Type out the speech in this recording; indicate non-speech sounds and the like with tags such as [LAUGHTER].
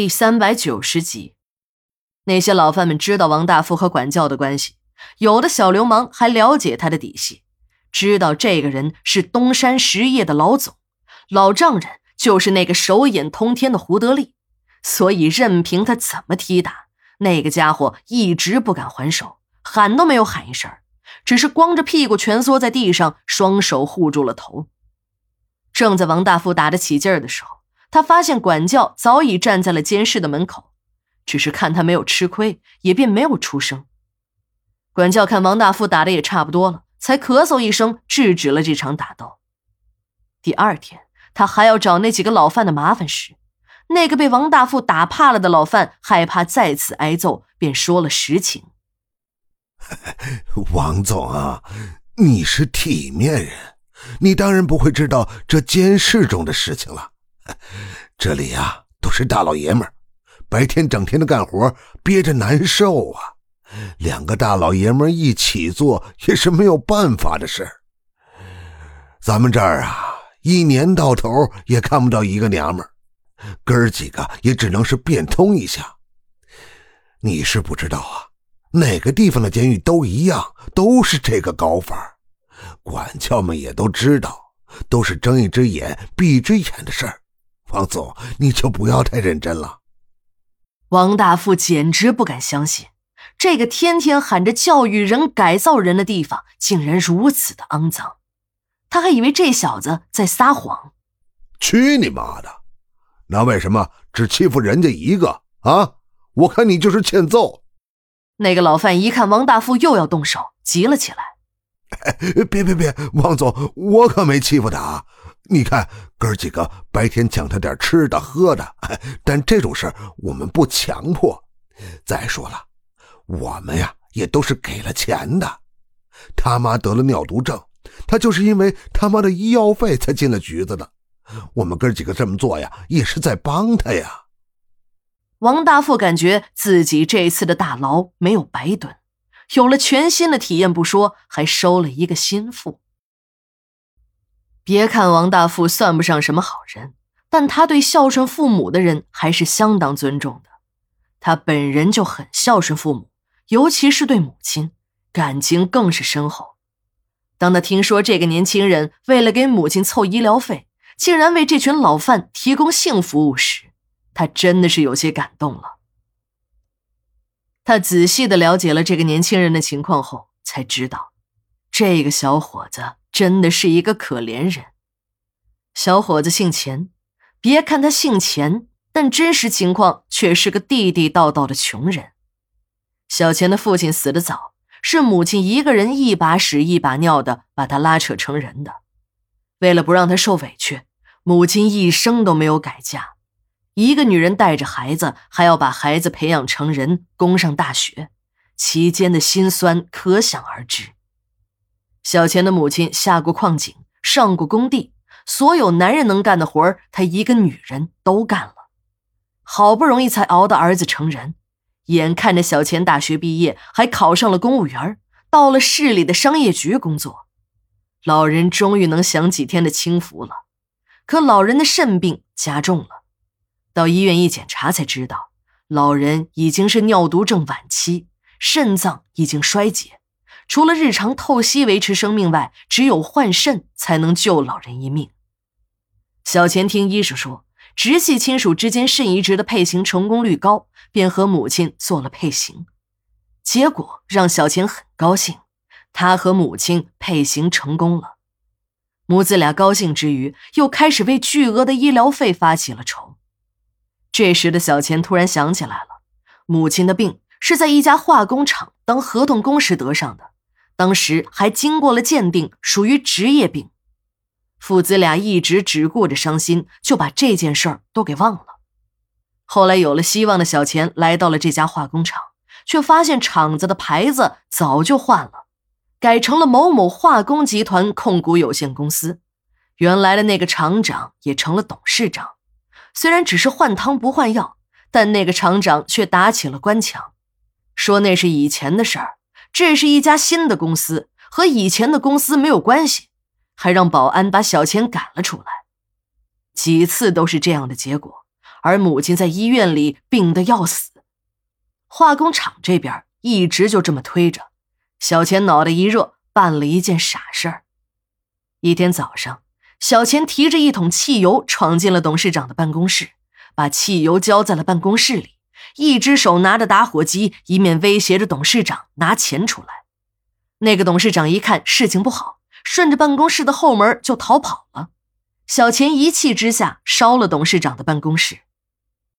第三百九十集，那些老犯们知道王大富和管教的关系，有的小流氓还了解他的底细，知道这个人是东山实业的老总，老丈人就是那个手眼通天的胡德利，所以任凭他怎么踢打，那个家伙一直不敢还手，喊都没有喊一声，只是光着屁股蜷缩在地上，双手护住了头。正在王大富打得起劲儿的时候。他发现管教早已站在了监室的门口，只是看他没有吃亏，也便没有出声。管教看王大富打的也差不多了，才咳嗽一声制止了这场打斗。第二天，他还要找那几个老犯的麻烦时，那个被王大富打怕了的老犯害怕再次挨揍，便说了实情：[LAUGHS] “王总啊，你是体面人，你当然不会知道这监室中的事情了。”这里呀，都是大老爷们儿，白天整天的干活，憋着难受啊。两个大老爷们一起做，也是没有办法的事咱们这儿啊，一年到头也看不到一个娘们儿，哥儿几个也只能是变通一下。你是不知道啊，哪个地方的监狱都一样，都是这个搞法。管教们也都知道，都是睁一只眼闭一只眼的事儿。王总，你就不要太认真了。王大富简直不敢相信，这个天天喊着教育人、改造人的地方，竟然如此的肮脏。他还以为这小子在撒谎。去你妈的！那为什么只欺负人家一个啊？我看你就是欠揍。那个老范一看王大富又要动手，急了起来：“ [LAUGHS] 别别别，王总，我可没欺负他啊！”你看，哥几个白天抢他点吃的喝的，但这种事我们不强迫。再说了，我们呀也都是给了钱的。他妈得了尿毒症，他就是因为他妈的医药费才进了局子的。我们哥几个这么做呀，也是在帮他呀。王大富感觉自己这次的大牢没有白蹲，有了全新的体验不说，还收了一个心腹。别看王大富算不上什么好人，但他对孝顺父母的人还是相当尊重的。他本人就很孝顺父母，尤其是对母亲，感情更是深厚。当他听说这个年轻人为了给母亲凑医疗费，竟然为这群老犯提供性服务时，他真的是有些感动了。他仔细的了解了这个年轻人的情况后，才知道，这个小伙子。真的是一个可怜人。小伙子姓钱，别看他姓钱，但真实情况却是个地地道道的穷人。小钱的父亲死得早，是母亲一个人一把屎一把尿的把他拉扯成人的。为了不让他受委屈，母亲一生都没有改嫁。一个女人带着孩子，还要把孩子培养成人，供上大学，其间的辛酸可想而知。小钱的母亲下过矿井，上过工地，所有男人能干的活儿，她一个女人都干了。好不容易才熬到儿子成人，眼看着小钱大学毕业，还考上了公务员，到了市里的商业局工作。老人终于能享几天的清福了。可老人的肾病加重了，到医院一检查才知道，老人已经是尿毒症晚期，肾脏已经衰竭。除了日常透析维持生命外，只有换肾才能救老人一命。小钱听医生说，直系亲属之间肾移植的配型成功率高，便和母亲做了配型。结果让小钱很高兴，他和母亲配型成功了。母子俩高兴之余，又开始为巨额的医疗费发起了愁。这时的小钱突然想起来了，母亲的病是在一家化工厂当合同工时得上的。当时还经过了鉴定，属于职业病。父子俩一直只顾着伤心，就把这件事儿都给忘了。后来有了希望的小钱来到了这家化工厂，却发现厂子的牌子早就换了，改成了某某化工集团控股有限公司。原来的那个厂长也成了董事长。虽然只是换汤不换药，但那个厂长却打起了官腔，说那是以前的事儿。这是一家新的公司，和以前的公司没有关系，还让保安把小钱赶了出来。几次都是这样的结果，而母亲在医院里病得要死。化工厂这边一直就这么推着。小钱脑袋一热，办了一件傻事儿。一天早上，小钱提着一桶汽油闯进了董事长的办公室，把汽油浇在了办公室里，一只手拿着打火机，一面威胁着董事长拿钱出来。那个董事长一看事情不好，顺着办公室的后门就逃跑了。小钱一气之下烧了董事长的办公室。